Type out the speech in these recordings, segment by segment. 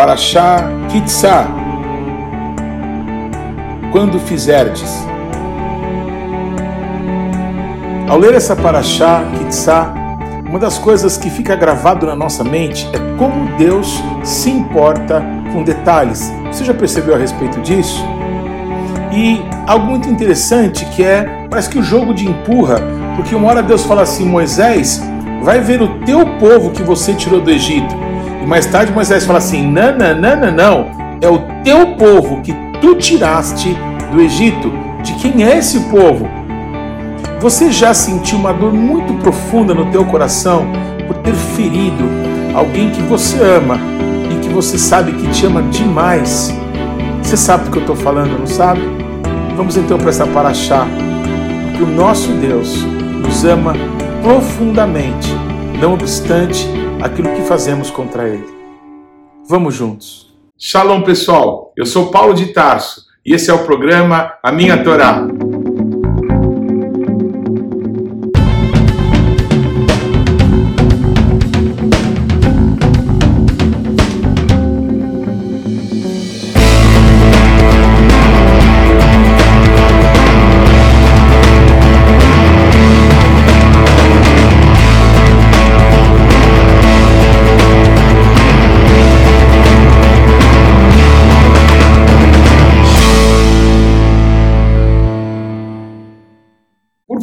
Paraxá Kitsá. Quando fizerdes. Ao ler essa Paraxá Kitsá, uma das coisas que fica gravado na nossa mente é como Deus se importa com detalhes. Você já percebeu a respeito disso? E algo muito interessante que é, parece que o jogo de empurra, porque uma hora Deus fala assim, Moisés, vai ver o teu povo que você tirou do Egito. E mais tarde Moisés fala assim, não, não, não, não, não, é o teu povo que tu tiraste do Egito. De quem é esse povo? Você já sentiu uma dor muito profunda no teu coração por ter ferido alguém que você ama e que você sabe que te ama demais? Você sabe do que eu estou falando, não sabe? Vamos então para essa paraxá, porque o nosso Deus nos ama profundamente, não obstante aquilo que fazemos contra Ele. Vamos juntos. Shalom, pessoal. Eu sou Paulo de Tarso e esse é o programa A Minha Torá.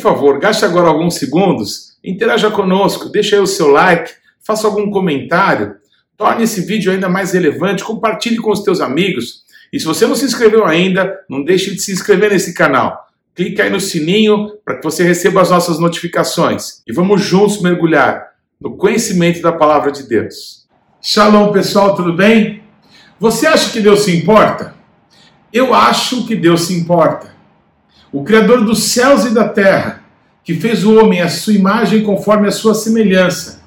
Favor, gaste agora alguns segundos, interaja conosco, deixe aí o seu like, faça algum comentário, torne esse vídeo ainda mais relevante, compartilhe com os teus amigos. E se você não se inscreveu ainda, não deixe de se inscrever nesse canal. Clique aí no sininho para que você receba as nossas notificações. E vamos juntos mergulhar no conhecimento da palavra de Deus. Shalom, pessoal, tudo bem? Você acha que Deus se importa? Eu acho que Deus se importa o Criador dos céus e da terra, que fez o homem à sua imagem conforme a sua semelhança,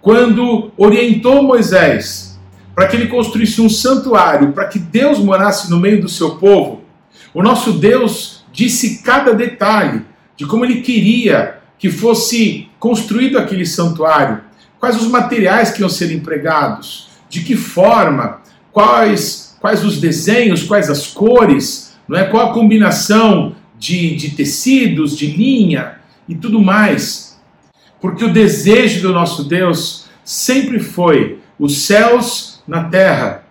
quando orientou Moisés para que ele construísse um santuário, para que Deus morasse no meio do seu povo, o nosso Deus disse cada detalhe de como ele queria que fosse construído aquele santuário, quais os materiais que iam ser empregados, de que forma, quais, quais os desenhos, quais as cores, não é? qual a combinação de, de tecidos, de linha e tudo mais. Porque o desejo do nosso Deus sempre foi os céus na terra.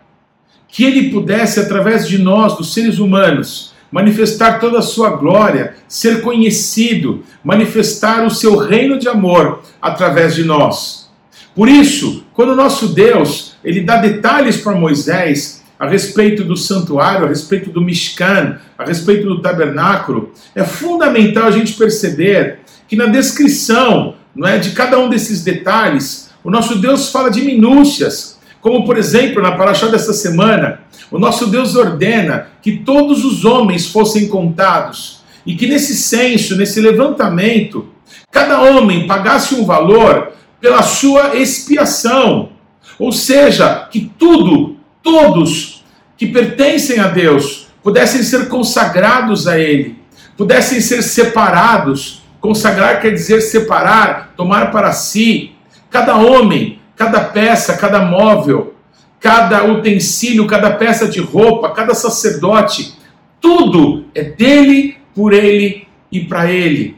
Que ele pudesse, através de nós, dos seres humanos, manifestar toda a sua glória, ser conhecido, manifestar o seu reino de amor através de nós. Por isso, quando o nosso Deus, ele dá detalhes para Moisés, a respeito do santuário, a respeito do Mishkan, a respeito do tabernáculo, é fundamental a gente perceber que na descrição não é, de cada um desses detalhes, o nosso Deus fala de minúcias, como por exemplo na paraxá desta semana, o nosso Deus ordena que todos os homens fossem contados e que nesse censo, nesse levantamento, cada homem pagasse um valor pela sua expiação. Ou seja, que tudo, todos que pertencem a Deus pudessem ser consagrados a Ele, pudessem ser separados. Consagrar quer dizer separar, tomar para si. Cada homem, cada peça, cada móvel, cada utensílio, cada peça de roupa, cada sacerdote, tudo é dele, por ele e para ele.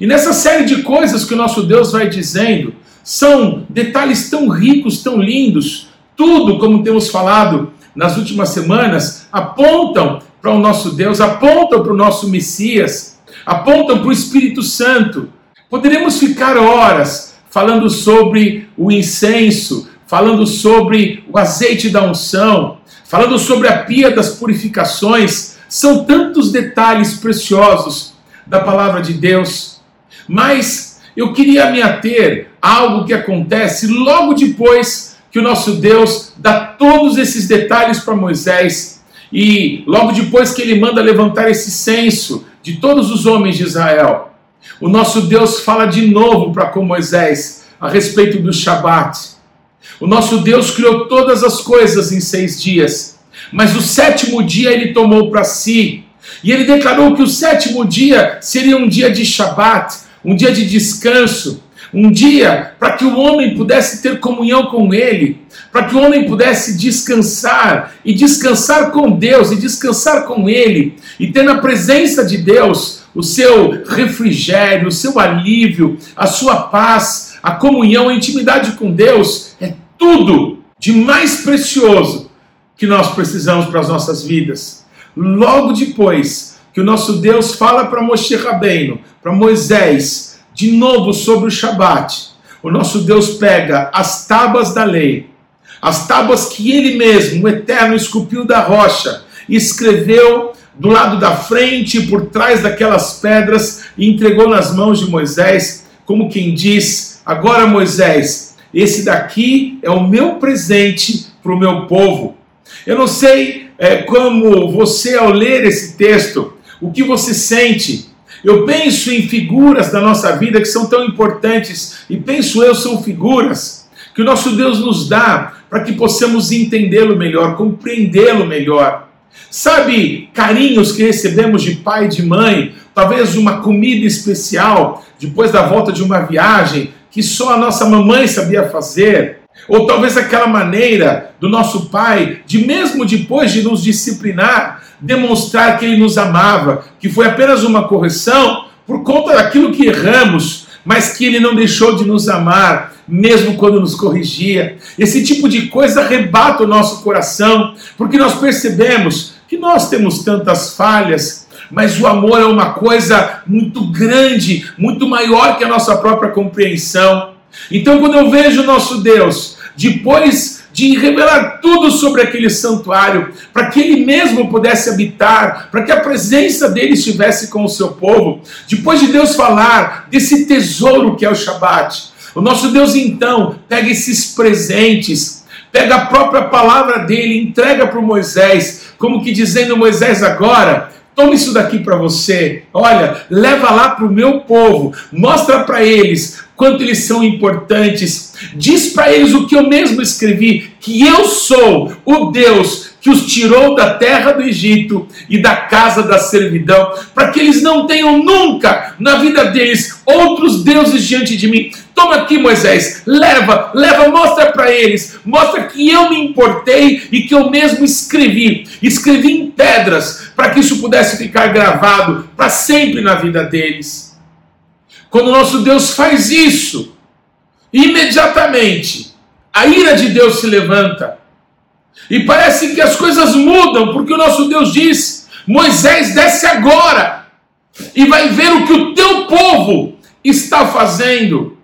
E nessa série de coisas que o nosso Deus vai dizendo, são detalhes tão ricos, tão lindos, tudo, como temos falado, nas últimas semanas apontam para o nosso Deus, apontam para o nosso Messias, apontam para o Espírito Santo. Poderíamos ficar horas falando sobre o incenso, falando sobre o azeite da unção, falando sobre a pia das purificações. São tantos detalhes preciosos da palavra de Deus. Mas eu queria me ater a algo que acontece logo depois que o nosso Deus dá todos esses detalhes para Moisés e logo depois que ele manda levantar esse censo de todos os homens de Israel, o nosso Deus fala de novo para com Moisés a respeito do Shabat. O nosso Deus criou todas as coisas em seis dias, mas o sétimo dia ele tomou para si. E ele declarou que o sétimo dia seria um dia de Shabat, um dia de descanso, Um dia para que o homem pudesse ter comunhão com ele, para que o homem pudesse descansar e descansar com Deus e descansar com ele e ter na presença de Deus o seu refrigério, o seu alívio, a sua paz, a comunhão, a intimidade com Deus é tudo de mais precioso que nós precisamos para as nossas vidas. Logo depois que o nosso Deus fala para Moshe Rabbeinu, para Moisés, de novo sobre o Shabat, o nosso Deus pega as tábuas da lei, as tábuas que ele mesmo, o Eterno, esculpiu da rocha, e escreveu do lado da frente e por trás daquelas pedras e entregou nas mãos de Moisés, como quem diz: Agora, Moisés, esse daqui é o meu presente para o meu povo. Eu não sei é, como você, ao ler esse texto, o que você sente. Eu penso em figuras da nossa vida que são tão importantes, e penso eu, são figuras que o nosso Deus nos dá para que possamos entendê-lo melhor, compreendê-lo melhor. Sabe, carinhos que recebemos de pai e de mãe, talvez uma comida especial depois da volta de uma viagem que só a nossa mamãe sabia fazer. Ou talvez aquela maneira do nosso pai de, mesmo depois de nos disciplinar, demonstrar que ele nos amava, que foi apenas uma correção por conta daquilo que erramos, mas que ele não deixou de nos amar, mesmo quando nos corrigia. Esse tipo de coisa arrebata o nosso coração, porque nós percebemos que nós temos tantas falhas, mas o amor é uma coisa muito grande, muito maior que a nossa própria compreensão. Então, quando eu vejo o nosso Deus, depois de revelar tudo sobre aquele santuário, para que ele mesmo pudesse habitar, para que a presença dele estivesse com o seu povo, depois de Deus falar desse tesouro que é o Shabat, o nosso Deus então pega esses presentes, pega a própria palavra dele, entrega para Moisés, como que dizendo Moisés agora, toma isso daqui para você, olha, leva lá para o meu povo, mostra para eles quanto eles são importantes, diz para eles o que eu mesmo escrevi, que eu sou o Deus que os tirou da terra do Egito e da casa da servidão, para que eles não tenham nunca na vida deles outros deuses diante de mim. Toma aqui, Moisés, leva, leva, mostra para eles, mostra que eu me importei e que eu mesmo escrevi, escrevi em pedras, para que isso pudesse ficar gravado para sempre na vida deles. Quando nosso Deus faz isso, imediatamente a ira de Deus se levanta e parece que as coisas mudam, porque o nosso Deus diz: Moisés, desce agora e vai ver o que o teu povo está fazendo.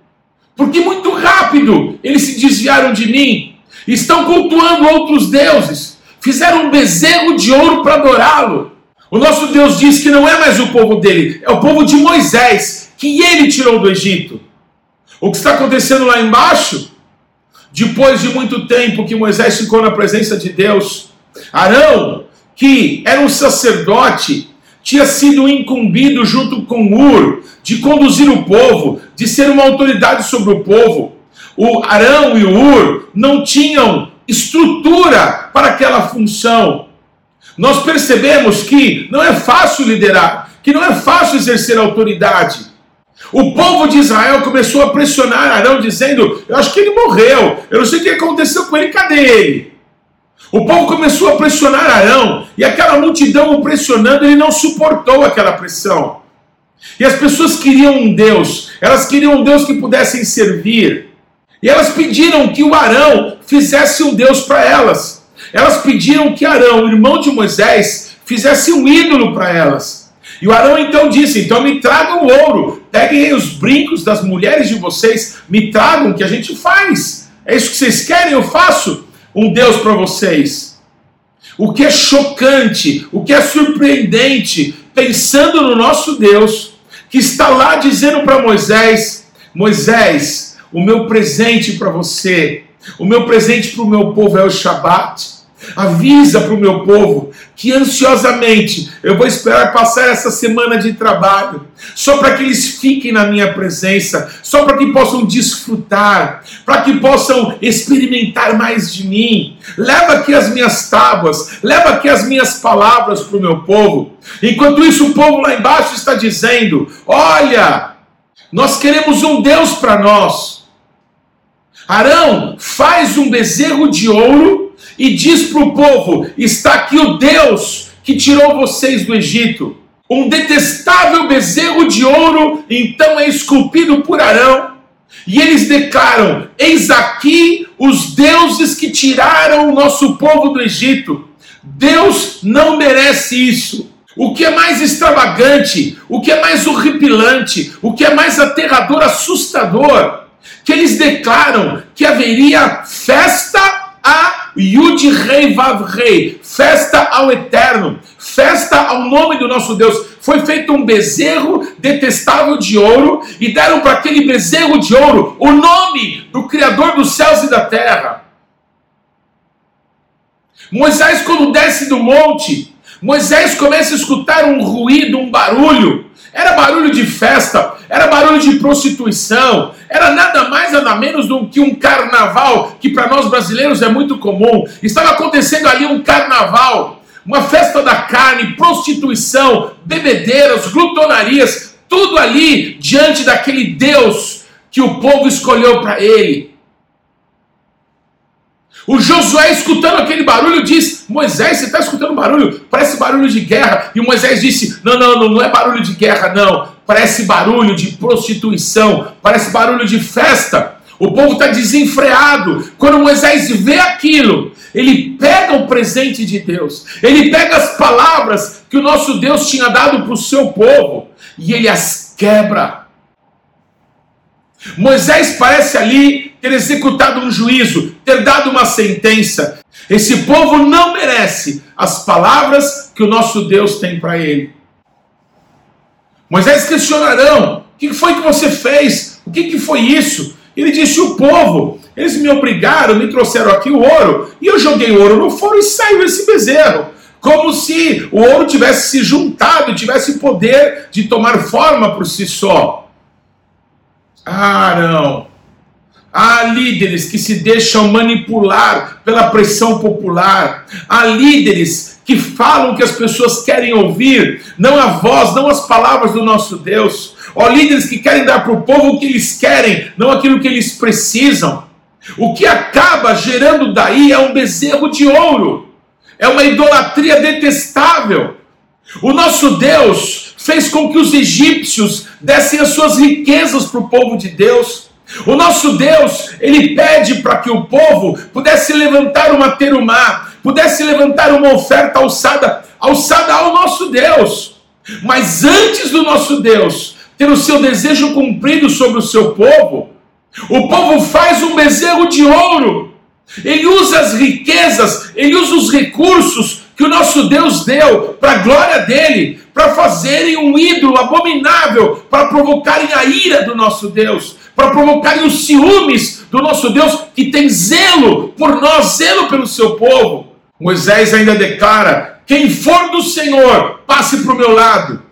Porque muito rápido eles se desviaram de mim, estão cultuando outros deuses, fizeram um bezerro de ouro para adorá-lo. O nosso Deus diz que não é mais o povo dele, é o povo de Moisés, que ele tirou do Egito. O que está acontecendo lá embaixo depois de muito tempo que Moisés ficou na presença de Deus, Arão, que era um sacerdote, tinha sido incumbido junto com Ur de conduzir o povo, de ser uma autoridade sobre o povo. O Arão e o Ur não tinham estrutura para aquela função. Nós percebemos que não é fácil liderar, que não é fácil exercer autoridade. O povo de Israel começou a pressionar Arão, dizendo: Eu acho que ele morreu, eu não sei o que aconteceu com ele, cadê ele? O povo começou a pressionar Arão, e aquela multidão o pressionando, ele não suportou aquela pressão. E as pessoas queriam um Deus, elas queriam um Deus que pudessem servir. E elas pediram que o Arão fizesse um Deus para elas. Elas pediram que Arão, irmão de Moisés, fizesse um ídolo para elas. E o Arão então disse: Então me tragam ouro, peguem os brincos das mulheres de vocês, me tragam, que a gente faz. É isso que vocês querem? Eu faço um Deus para vocês. O que é chocante, o que é surpreendente, pensando no nosso Deus, que está lá dizendo para Moisés: Moisés, o meu presente para você, o meu presente para o meu povo é o Shabat. Avisa para o meu povo que ansiosamente eu vou esperar passar essa semana de trabalho, só para que eles fiquem na minha presença, só para que possam desfrutar, para que possam experimentar mais de mim. Leva aqui as minhas tábuas, leva aqui as minhas palavras para o meu povo. Enquanto isso, o povo lá embaixo está dizendo: Olha, Nós queremos um Deus para nós. Arão faz um bezerro de ouro e diz para o povo: está aqui o Deus que tirou vocês do Egito. Um detestável bezerro de ouro então é esculpido por Arão. E eles declaram: Eis aqui os deuses que tiraram o nosso povo do Egito. Deus não merece isso. O que é mais extravagante, o que é mais horripilante, o que é mais aterrador, assustador, que eles declaram que haveria festa a Yud Rei Vav Rei, festa ao Eterno, festa ao nome do nosso Deus. Foi feito um bezerro detestável de ouro e deram para aquele bezerro de ouro o nome do Criador dos céus e da terra. Moisés, quando desce do monte, Moisés começa a escutar um ruído, um barulho. Era barulho de festa, era barulho de prostituição, era nada mais nada menos do que um carnaval, que para nós brasileiros é muito comum. Estava acontecendo ali um carnaval, uma festa da carne, prostituição, bebedeiras, glutonarias, tudo ali diante daquele Deus que o povo escolheu para ele. O Josué, escutando aquele barulho, diz: Moisés, você está escutando barulho? Parece barulho de guerra. E Moisés disse: Não, não, não, não é barulho de guerra, não. Parece barulho de prostituição, parece barulho de festa. O povo está desenfreado. Quando Moisés vê aquilo, ele pega o presente de Deus, ele pega as palavras que o nosso Deus tinha dado para o seu povo e ele as quebra. Moisés parece ali ter executado um juízo, ter dado uma sentença. Esse povo não merece as palavras que o nosso Deus tem para ele. Moisés questionarão: o que foi que você fez? O que foi isso? Ele disse: o povo, eles me obrigaram, me trouxeram aqui o ouro, e eu joguei o ouro no foro e saiu esse bezerro. Como se o ouro tivesse se juntado, tivesse poder de tomar forma por si só. Ah, não. Há líderes que se deixam manipular pela pressão popular. Há líderes que falam que as pessoas querem ouvir, não a voz, não as palavras do nosso Deus. Há líderes que querem dar para o povo o que eles querem, não aquilo que eles precisam. O que acaba gerando daí é um bezerro de ouro, é uma idolatria detestável. O nosso Deus fez com que os egípcios dessem as suas riquezas para o povo de Deus. O nosso Deus, ele pede para que o povo pudesse levantar uma terumá, pudesse levantar uma oferta alçada, alçada ao nosso Deus. Mas antes do nosso Deus ter o seu desejo cumprido sobre o seu povo, o povo faz um bezerro de ouro. Ele usa as riquezas, ele usa os recursos que o nosso Deus deu para a glória dele, para fazerem um ídolo abominável, para provocarem a ira do nosso Deus para provocarem os ciúmes do nosso Deus, que tem zelo por nós, zelo pelo seu povo. Moisés ainda declara: quem for do Senhor, passe para o meu lado.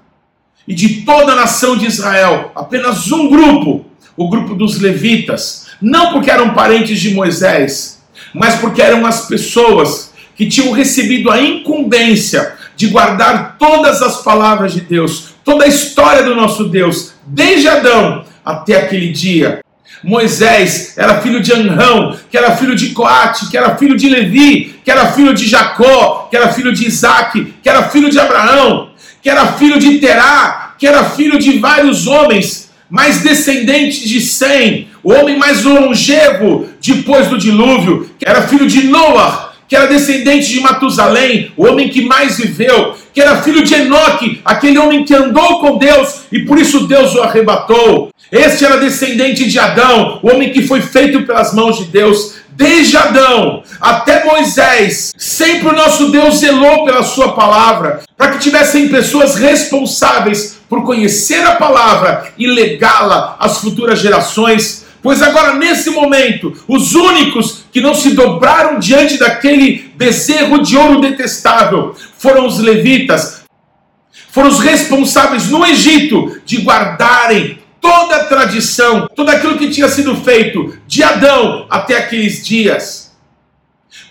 E de toda a nação de Israel, apenas um grupo, o grupo dos levitas, não porque eram parentes de Moisés, mas porque eram as pessoas que tinham recebido a incumbência de guardar todas as palavras de Deus, toda a história do nosso Deus, desde Adão até aquele dia. Moisés era filho de Anrão, que era filho de Coate, que era filho de Levi, que era filho de Jacó, que era filho de Isaac, que era filho de Abraão, que era filho de Terá, que era filho de vários homens, mais descendente de Sem, o homem mais longevo depois do dilúvio, que era filho de Noah, que era descendente de Matusalém, o homem que mais viveu, que era filho de Enoque, aquele homem que andou com Deus e por isso Deus o arrebatou. Este era descendente de Adão, o homem que foi feito pelas mãos de Deus. Desde Adão até Moisés, sempre o nosso Deus zelou pela sua palavra, para que tivessem pessoas responsáveis por conhecer a palavra e legá-la às futuras gerações Pois agora, nesse momento, os únicos que não se dobraram diante daquele bezerro de ouro detestável foram os levitas, foram os responsáveis no Egito de guardarem toda a tradição, tudo aquilo que tinha sido feito de Adão até aqueles dias.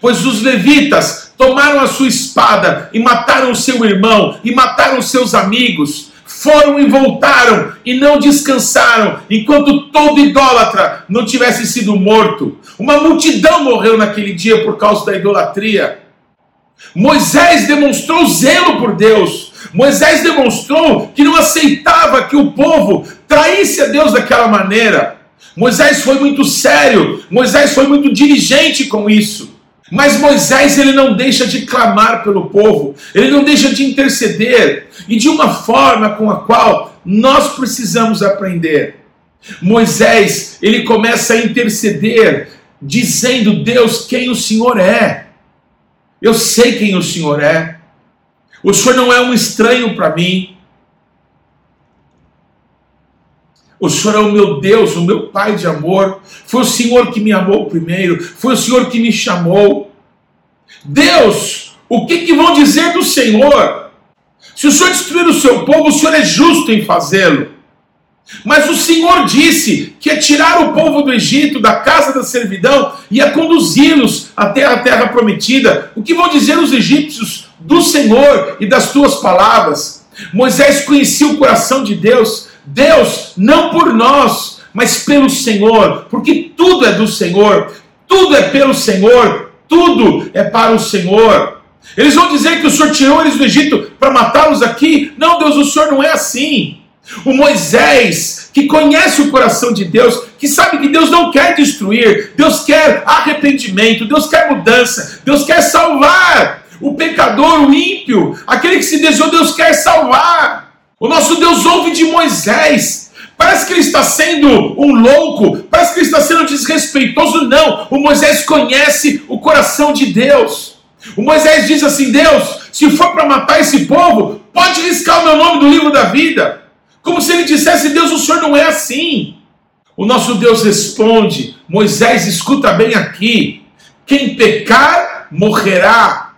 Pois os levitas tomaram a sua espada e mataram seu irmão e mataram seus amigos foram e voltaram e não descansaram, enquanto todo idólatra não tivesse sido morto. Uma multidão morreu naquele dia por causa da idolatria. Moisés demonstrou zelo por Deus. Moisés demonstrou que não aceitava que o povo traísse a Deus daquela maneira. Moisés foi muito sério, Moisés foi muito diligente com isso. Mas Moisés ele não deixa de clamar pelo povo, ele não deixa de interceder, e de uma forma com a qual nós precisamos aprender. Moisés, ele começa a interceder, dizendo: Deus, quem o Senhor é? Eu sei quem o Senhor é. O Senhor não é um estranho para mim. O Senhor é o meu Deus, o meu Pai de amor. Foi o Senhor que me amou primeiro. Foi o Senhor que me chamou. Deus, o que, que vão dizer do Senhor? Se o Senhor destruir o seu povo, o Senhor é justo em fazê-lo. Mas o Senhor disse que é tirar o povo do Egito, da casa da servidão, e conduzi-los até a terra prometida. O que vão dizer os egípcios do Senhor e das tuas palavras? Moisés conhecia o coração de Deus Deus, não por nós, mas pelo Senhor, porque tudo é do Senhor, tudo é pelo Senhor, tudo é para o Senhor. Eles vão dizer que o Senhor tirou eles do Egito para matá-los aqui. Não, Deus, o Senhor não é assim. O Moisés, que conhece o coração de Deus, que sabe que Deus não quer destruir, Deus quer arrependimento, Deus quer mudança, Deus quer salvar o pecador, o ímpio, aquele que se desejou, Deus quer salvar. O nosso Deus ouve de Moisés. Parece que ele está sendo um louco, parece que ele está sendo desrespeitoso. Não, o Moisés conhece o coração de Deus. O Moisés diz assim: Deus, se for para matar esse povo, pode riscar o meu nome do livro da vida. Como se ele dissesse: Deus, o senhor não é assim. O nosso Deus responde: Moisés, escuta bem aqui. Quem pecar, morrerá.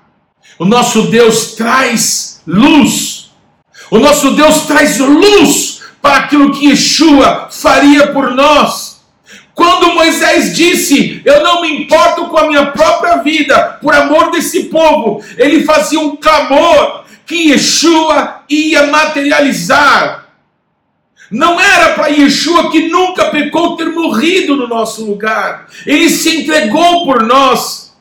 O nosso Deus traz luz o nosso Deus traz luz para aquilo que Yeshua faria por nós. Quando Moisés disse: Eu não me importo com a minha própria vida, por amor desse povo, ele fazia um clamor que Yeshua ia materializar. Não era para Yeshua que nunca pecou ter morrido no nosso lugar. Ele se entregou por nós,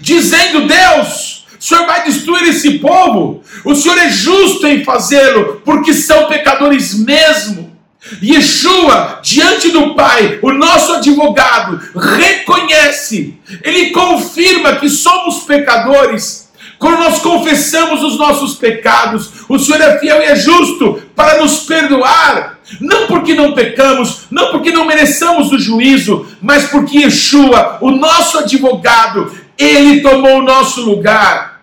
dizendo: Deus, o Senhor vai destruir esse povo. O Senhor é justo em fazê-lo, porque são pecadores mesmo. Yeshua, diante do Pai, o nosso advogado, reconhece, ele confirma que somos pecadores. Quando nós confessamos os nossos pecados, o Senhor é fiel e é justo para nos perdoar, não porque não pecamos, não porque não mereçamos o juízo, mas porque Yeshua, o nosso advogado, ele tomou o nosso lugar.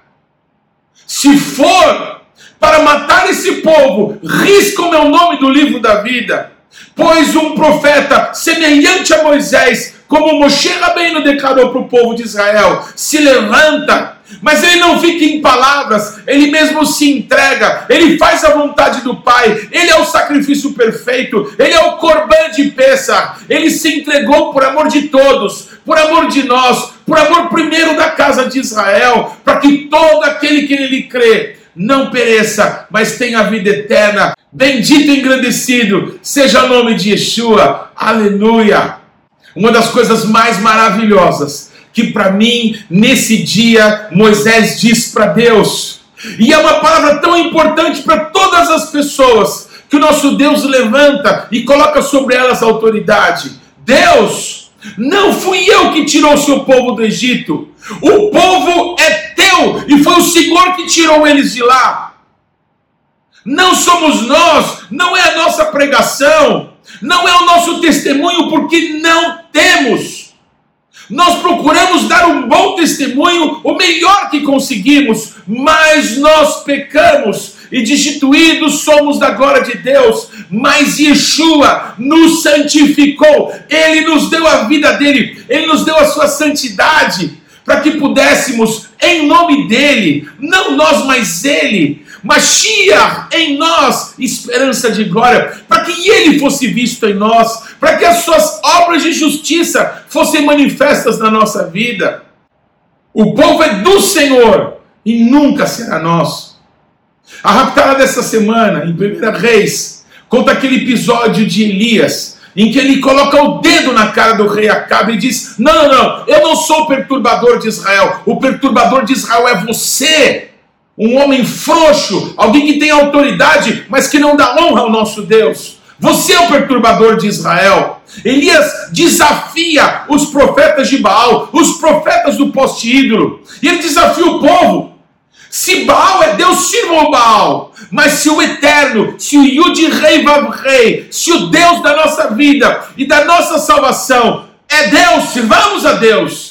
Se for para matar esse povo, risca o meu nome do livro da vida. Pois um profeta semelhante a Moisés, como Moshe Rabbeinu declarou para o povo de Israel, se levanta, mas ele não fica em palavras, ele mesmo se entrega, ele faz a vontade do Pai, ele é o sacrifício perfeito, ele é o corban de peça, ele se entregou por amor de todos, por amor de nós, por amor primeiro da casa de Israel, para que todo aquele que nele crê não pereça, mas tenha vida eterna. Bendito e engrandecido seja o nome de Yeshua. Aleluia. Uma das coisas mais maravilhosas que para mim nesse dia Moisés diz para Deus, e é uma palavra tão importante para todas as pessoas que o nosso Deus levanta e coloca sobre elas autoridade. Deus, não fui eu que tirou o seu povo do Egito. O povo é teu e foi o Senhor que tirou eles de lá. Não somos nós, não é a nossa pregação, não é o nosso testemunho, porque não temos. Nós procuramos dar um bom testemunho, o melhor que conseguimos, mas nós pecamos e destituídos somos da glória de Deus, mas Yeshua nos santificou, Ele nos deu a vida dele, Ele nos deu a sua santidade, para que pudéssemos, em nome dele, não nós, mas ele, Mashiach em nós, esperança de glória, para que ele fosse visto em nós, para que as suas obras de justiça fossem manifestas na nossa vida. O povo é do Senhor e nunca será nosso. A raptada dessa semana, em 1 Reis, conta aquele episódio de Elias, em que ele coloca o dedo na cara do rei Acabe e diz: Não, não, não, eu não sou o perturbador de Israel, o perturbador de Israel é você. Um homem frouxo, alguém que tem autoridade, mas que não dá honra ao nosso Deus. Você é o perturbador de Israel. Elias desafia os profetas de Baal, os profetas do poste ídolo, e ele desafia o povo. Se Baal é Deus, sirva o Baal. Mas se o Eterno, se o Yud Rei Vav Rei, se o Deus da nossa vida e da nossa salvação é Deus, sirvamos a Deus.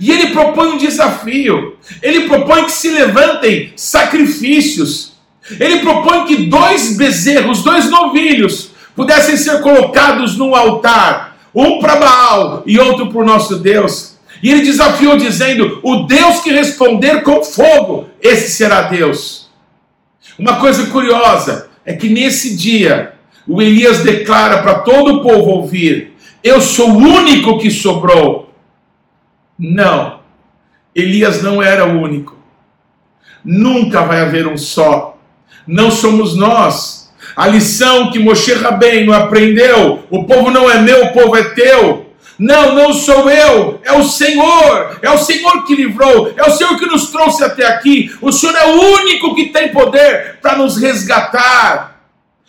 E ele propõe um desafio. Ele propõe que se levantem sacrifícios. Ele propõe que dois bezerros, dois novilhos, pudessem ser colocados no altar, um para Baal e outro para o nosso Deus. E ele desafiou dizendo: O Deus que responder com fogo, esse será Deus. Uma coisa curiosa é que nesse dia, o Elias declara para todo o povo ouvir: Eu sou o único que sobrou. Não, Elias não era o único. Nunca vai haver um só. Não somos nós a lição que Moshe Rabbeinu aprendeu: o povo não é meu, o povo é teu. Não, não sou eu, é o Senhor, é o Senhor que livrou, é o Senhor que nos trouxe até aqui. O Senhor é o único que tem poder para nos resgatar.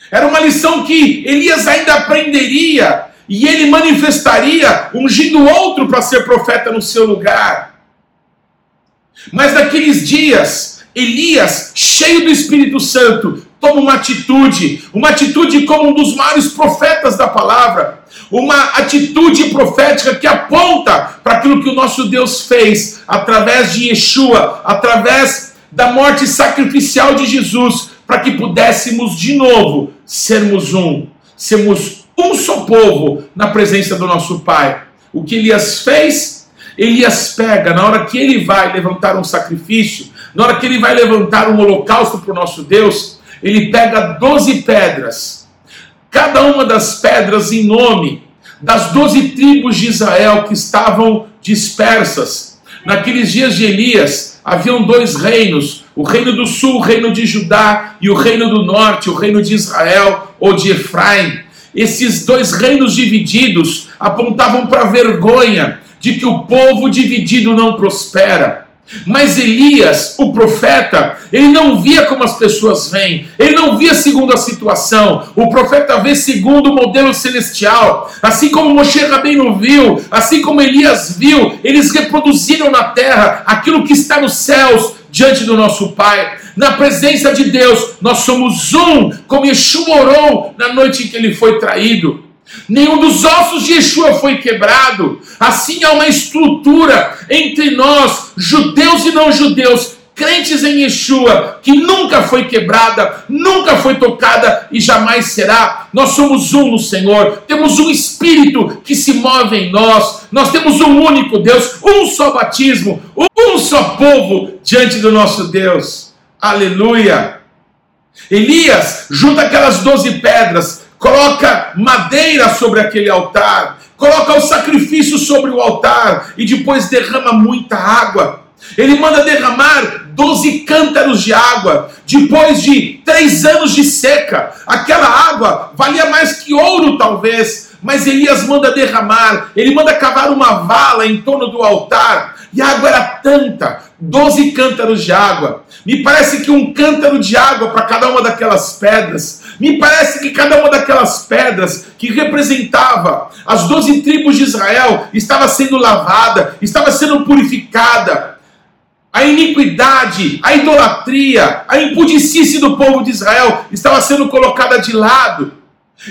Era uma lição que Elias ainda aprenderia e ele manifestaria, ungindo outro para ser profeta no seu lugar. Mas naqueles dias, Elias, cheio do Espírito Santo, toma uma atitude, uma atitude como um dos maiores profetas da palavra, uma atitude profética que aponta para aquilo que o nosso Deus fez através de Yeshua, através da morte sacrificial de Jesus, para que pudéssemos de novo sermos um, sermos um só povo na presença do nosso Pai. O que Elias fez? Elias pega, na hora que ele vai levantar um sacrifício, na hora que ele vai levantar um holocausto para o nosso Deus, ele pega doze pedras, cada uma das pedras em nome das doze tribos de Israel que estavam dispersas. Naqueles dias de Elias, haviam dois reinos: o reino do sul, o reino de Judá, e o reino do norte, o reino de Israel ou de Efraim. Esses dois reinos divididos apontavam para a vergonha de que o povo dividido não prospera. Mas Elias, o profeta, ele não via como as pessoas veem, ele não via segundo a situação. O profeta vê segundo o modelo celestial. Assim como Moshe Rabbeinu viu, assim como Elias viu, eles reproduziram na terra aquilo que está nos céus diante do nosso Pai. Na presença de Deus, nós somos um, como Yeshua orou na noite em que ele foi traído. Nenhum dos ossos de Yeshua foi quebrado. Assim há uma estrutura entre nós, judeus e não judeus, crentes em Yeshua, que nunca foi quebrada, nunca foi tocada e jamais será. Nós somos um no Senhor, temos um Espírito que se move em nós, nós temos um único Deus, um só batismo, um só povo diante do nosso Deus. Aleluia! Elias junta aquelas doze pedras, coloca madeira sobre aquele altar, coloca o sacrifício sobre o altar e depois derrama muita água. Ele manda derramar 12 cântaros de água. Depois de três anos de seca, aquela água valia mais que ouro, talvez. Mas Elias manda derramar, ele manda cavar uma vala em torno do altar, e a água era tanta 12 cântaros de água. Me parece que um cântaro de água para cada uma daquelas pedras me parece que cada uma daquelas pedras que representava as doze tribos de Israel estava sendo lavada, estava sendo purificada. A iniquidade, a idolatria, a impudicice do povo de Israel estava sendo colocada de lado.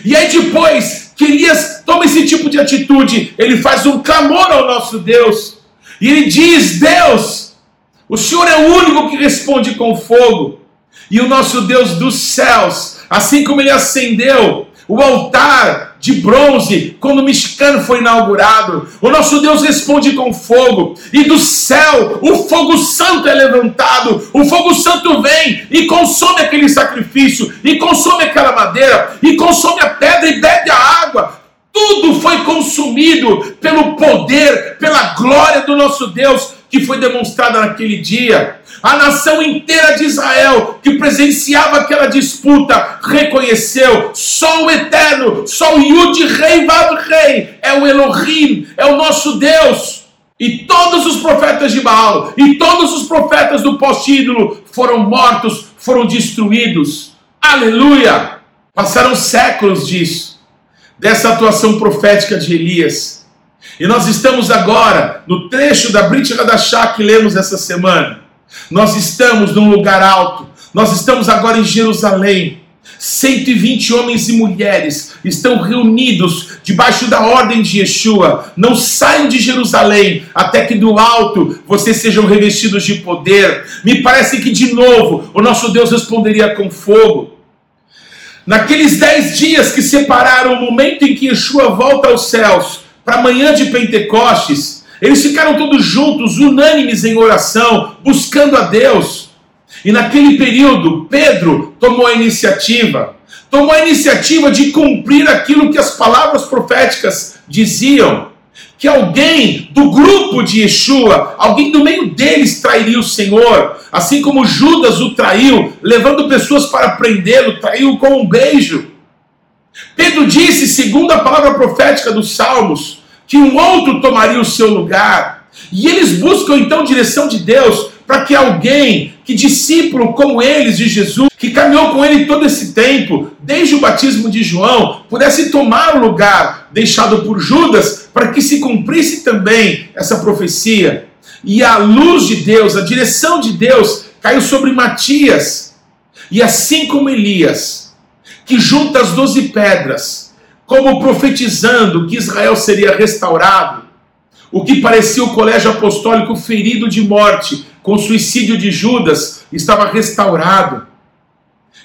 E aí depois que Elias toma esse tipo de atitude, ele faz um clamor ao nosso Deus. E ele diz: Deus, o Senhor é o único que responde com fogo. E o nosso Deus dos céus Assim como ele acendeu o altar de bronze quando o mexicano foi inaugurado. O nosso Deus responde com fogo, e do céu o fogo santo é levantado. O fogo santo vem e consome aquele sacrifício, e consome aquela madeira, e consome a pedra e bebe a água. Tudo foi consumido pelo poder, pela glória do nosso Deus que foi demonstrada naquele dia. A nação inteira de Israel, que presenciava aquela disputa, reconheceu: só o Eterno, só o Yud Rei Rei, é o Elohim, é o nosso Deus. E todos os profetas de Baal, e todos os profetas do pós-ídolo foram mortos, foram destruídos. Aleluia! Passaram séculos disso, dessa atuação profética de Elias. E nós estamos agora no trecho da Brit Hadashah que lemos essa semana. Nós estamos num lugar alto, nós estamos agora em Jerusalém. 120 homens e mulheres estão reunidos debaixo da ordem de Yeshua. Não saiam de Jerusalém até que do alto vocês sejam revestidos de poder. Me parece que de novo o nosso Deus responderia com fogo. Naqueles dez dias que separaram o momento em que Yeshua volta aos céus para a manhã de Pentecostes, eles ficaram todos juntos, unânimes em oração, buscando a Deus. E naquele período, Pedro tomou a iniciativa. Tomou a iniciativa de cumprir aquilo que as palavras proféticas diziam. Que alguém do grupo de Yeshua, alguém do meio deles trairia o Senhor, assim como Judas o traiu, levando pessoas para prendê-lo, traiu com um beijo. Pedro disse, segundo a palavra profética dos Salmos, que um outro tomaria o seu lugar. E eles buscam então direção de Deus para que alguém, que discípulo como eles de Jesus, que caminhou com ele todo esse tempo, desde o batismo de João, pudesse tomar o lugar deixado por Judas, para que se cumprisse também essa profecia. E a luz de Deus, a direção de Deus, caiu sobre Matias. E assim como Elias, que junta as doze pedras, como profetizando que Israel seria restaurado, o que parecia o colégio apostólico ferido de morte, com o suicídio de Judas, estava restaurado.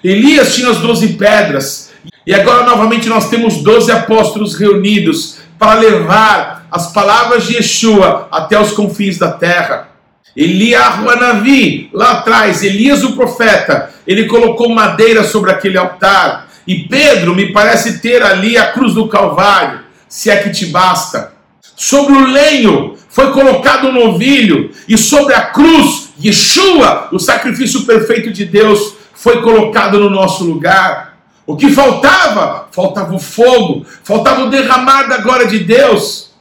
Elias tinha as doze pedras, e agora novamente nós temos doze apóstolos reunidos para levar as palavras de Yeshua até os confins da terra. Eliahu Anavi, lá atrás, Elias o profeta, ele colocou madeira sobre aquele altar. E Pedro me parece ter ali a cruz do Calvário, se é que te basta. Sobre o lenho foi colocado um novilho, e sobre a cruz, Yeshua, o sacrifício perfeito de Deus, foi colocado no nosso lugar. O que faltava? Faltava o fogo, faltava o derramar da glória de Deus.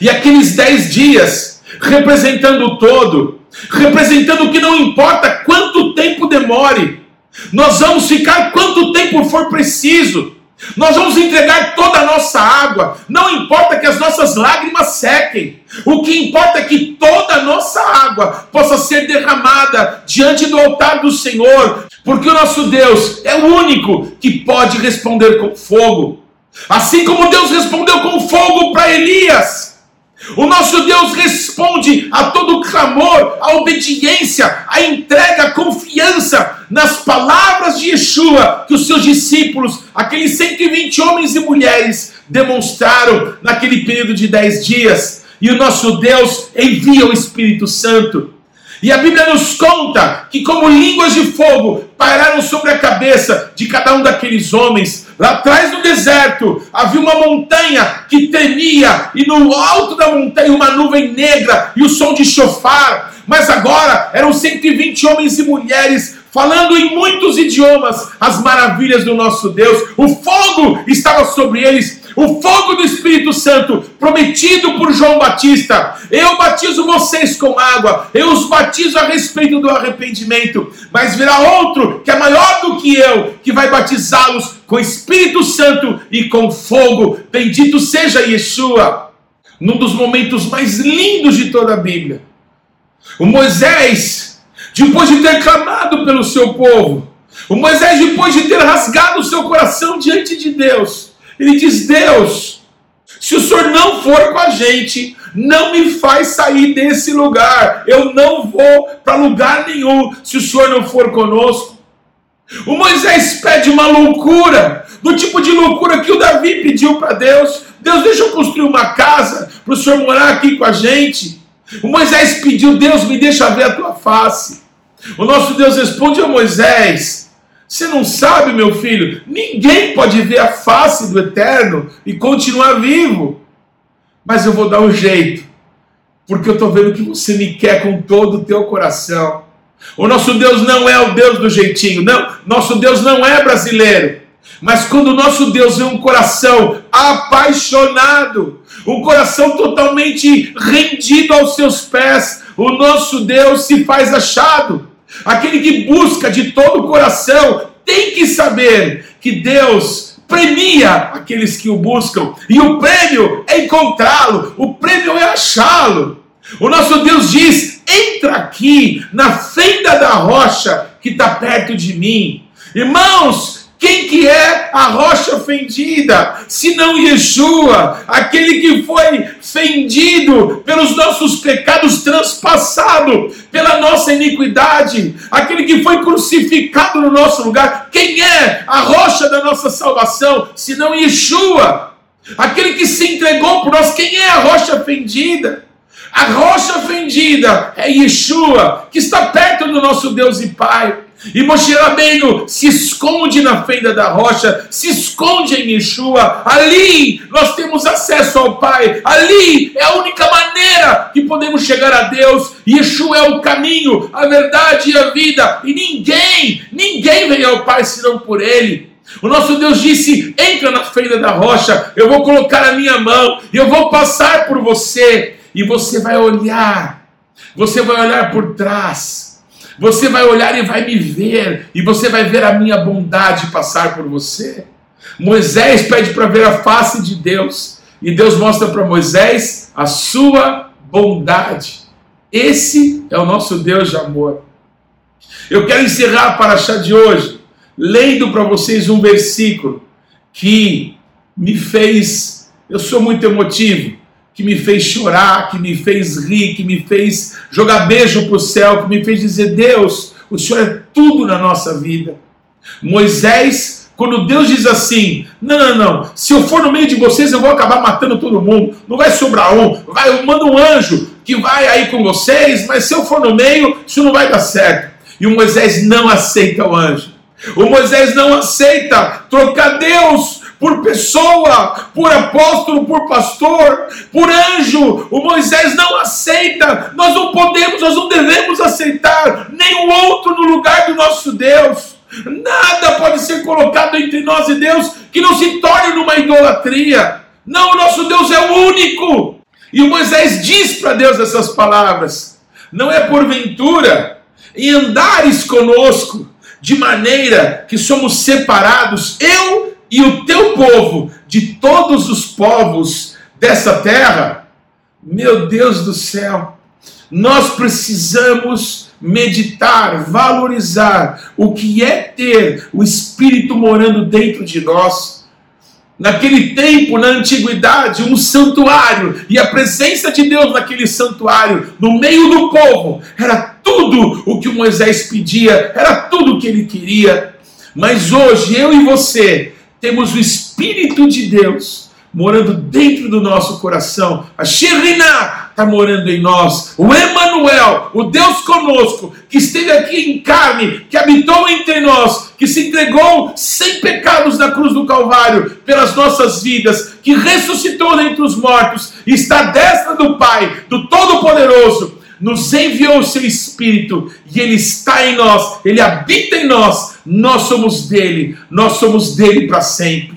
E aqueles dez dias, representando o todo, representando que não importa quanto tempo demore, nós vamos ficar quanto tempo for preciso, nós vamos entregar toda a nossa água, não importa que as nossas lágrimas sequem, o que importa é que toda a nossa água possa ser derramada diante do altar do Senhor, porque o nosso Deus é o único que pode responder com fogo. Assim como Deus respondeu com fogo para Elias, o nosso Deus responde a todo clamor, a obediência, a entrega, a confiança nas palavras de Yeshua que os seus discípulos, aqueles 120 homens e mulheres, demonstraram naquele período de 10 dias. E o nosso Deus envia o Espírito Santo. E a Bíblia nos conta que, como línguas de fogo, pairaram sobre a cabeça de cada um daqueles homens. Lá atrás no deserto havia uma montanha que tremia, e no alto da montanha uma nuvem negra e o som de chofar. Mas agora eram 120 homens e mulheres falando em muitos idiomas as maravilhas do nosso Deus. O fogo estava sobre eles o fogo do Espírito Santo prometido por João Batista. Eu batizo vocês com água, eu os batizo a respeito do arrependimento, mas virá outro que é maior do que eu, que vai batizá-los com Espírito Santo e com fogo. Bendito seja Yeshua. Num dos momentos mais lindos de toda a Bíblia, o Moisés, depois de ter clamado pelo seu povo, o Moisés, depois de ter rasgado o seu coração diante de Deus, ele diz: Deus, se o Senhor não for com a gente, não me faz sair desse lugar. Eu não vou para lugar nenhum se o Senhor não for conosco. O Moisés pede uma loucura, do tipo de loucura que o Davi pediu para Deus. Deus, deixa eu construir uma casa para o Senhor morar aqui com a gente. O Moisés pediu, Deus, me deixa ver a tua face. O nosso Deus responde a Moisés: você não sabe, meu filho? Ninguém pode ver a face do eterno e continuar vivo. Mas eu vou dar um jeito. porque eu estou vendo que você me quer com todo o teu coração. O nosso Deus não é o Deus do jeitinho, não. Nosso Deus não é brasileiro. Mas quando o nosso Deus vê um coração apaixonado, um coração totalmente rendido aos seus pés, o nosso Deus se faz achado. Aquele que busca de todo o coração tem que saber que Deus premia aqueles que o buscam, e o prêmio é encontrá-lo, o prêmio é achá-lo. O nosso Deus diz: entra aqui na fenda da rocha que está perto de mim. Irmãos, quem que é a rocha fendida? Senão Yeshua, aquele que foi fendido pelos nossos pecados, transpassado pela nossa iniquidade, aquele que foi crucificado no nosso lugar. Quem é a rocha da nossa salvação? Senão Yeshua, aquele que se entregou por nós. Quem é a rocha fendida? A rocha fendida é Yeshua, que está perto do nosso Deus e Pai. E Moshe Rabbeinu se esconde na fenda da rocha, se esconde em Yeshua. Ali nós temos acesso ao Pai. Ali é a única maneira que podemos chegar a Deus. Yeshua é o caminho, a verdade e a vida. E ninguém, ninguém vem ao Pai senão por Ele. O nosso Deus disse: entra na fenda da rocha, eu vou colocar a minha mão, eu vou passar por você, e você vai olhar, você vai olhar por trás você vai olhar e vai me ver, e você vai ver a minha bondade passar por você. Moisés pede para ver a face de Deus, e Deus mostra para Moisés a sua bondade. Esse é o nosso Deus de amor. Eu quero encerrar para chá de hoje, lendo para vocês um versículo que me fez, eu sou muito emotivo, que me fez chorar, que me fez rir, que me fez jogar beijo para o céu, que me fez dizer: Deus, o Senhor é tudo na nossa vida. Moisés, quando Deus diz assim: Não, não, não, se eu for no meio de vocês, eu vou acabar matando todo mundo, não vai sobrar um, vai, eu mando um anjo que vai aí com vocês, mas se eu for no meio, isso não vai dar certo. E o Moisés não aceita o anjo. O Moisés não aceita trocar Deus por pessoa, por apóstolo, por pastor, por anjo. O Moisés não aceita. Nós não podemos, nós não devemos aceitar nenhum outro no lugar do nosso Deus. Nada pode ser colocado entre nós e Deus que não se torne numa idolatria. Não, o nosso Deus é o único. E o Moisés diz para Deus essas palavras: Não é porventura em andares conosco, de maneira que somos separados, eu e o teu povo de todos os povos dessa terra, meu Deus do céu, nós precisamos meditar, valorizar o que é ter o Espírito morando dentro de nós. Naquele tempo, na antiguidade, um santuário e a presença de Deus naquele santuário, no meio do povo, era tudo o que Moisés pedia, era tudo o que ele queria. Mas hoje, eu e você, temos o Espírito de Deus morando dentro do nosso coração. A Shirina está morando em nós. O Emanuel, o Deus conosco, que esteve aqui em carne, que habitou entre nós, que se entregou sem pecados na cruz do Calvário pelas nossas vidas, que ressuscitou dentre os mortos, está à destra do Pai, do Todo-Poderoso nos enviou o seu Espírito e Ele está em nós, Ele habita em nós, nós somos dele, nós somos dele para sempre.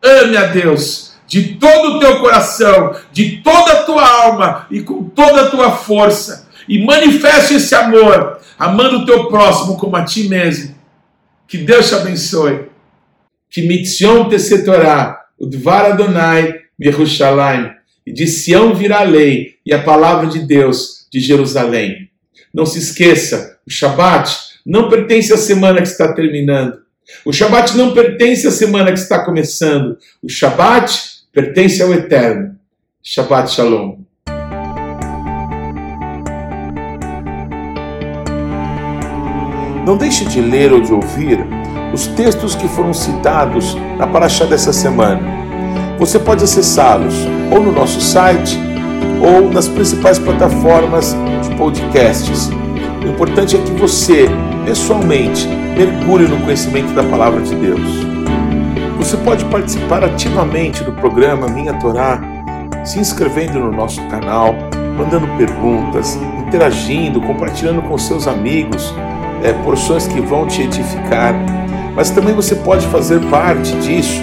Ame a Deus de todo o teu coração, de toda a tua alma e com toda a tua força, e manifeste esse amor, amando o teu próximo como a ti mesmo. Que Deus te abençoe. Que mitzion te setorá, o dvar Adonai, Yerushalayim e de Sião virá a lei e a palavra de Deus de Jerusalém. Não se esqueça, o Shabat não pertence à semana que está terminando. O Shabat não pertence à semana que está começando. O Shabat pertence ao Eterno. Shabbat Shalom. Não deixe de ler ou de ouvir os textos que foram citados na paraxá dessa semana você pode acessá-los ou no nosso site ou nas principais plataformas de podcasts. O importante é que você, pessoalmente, mergulhe no conhecimento da palavra de Deus. Você pode participar ativamente do programa Minha Torá se inscrevendo no nosso canal, mandando perguntas, interagindo, compartilhando com seus amigos é, porções que vão te edificar. Mas também você pode fazer parte disso,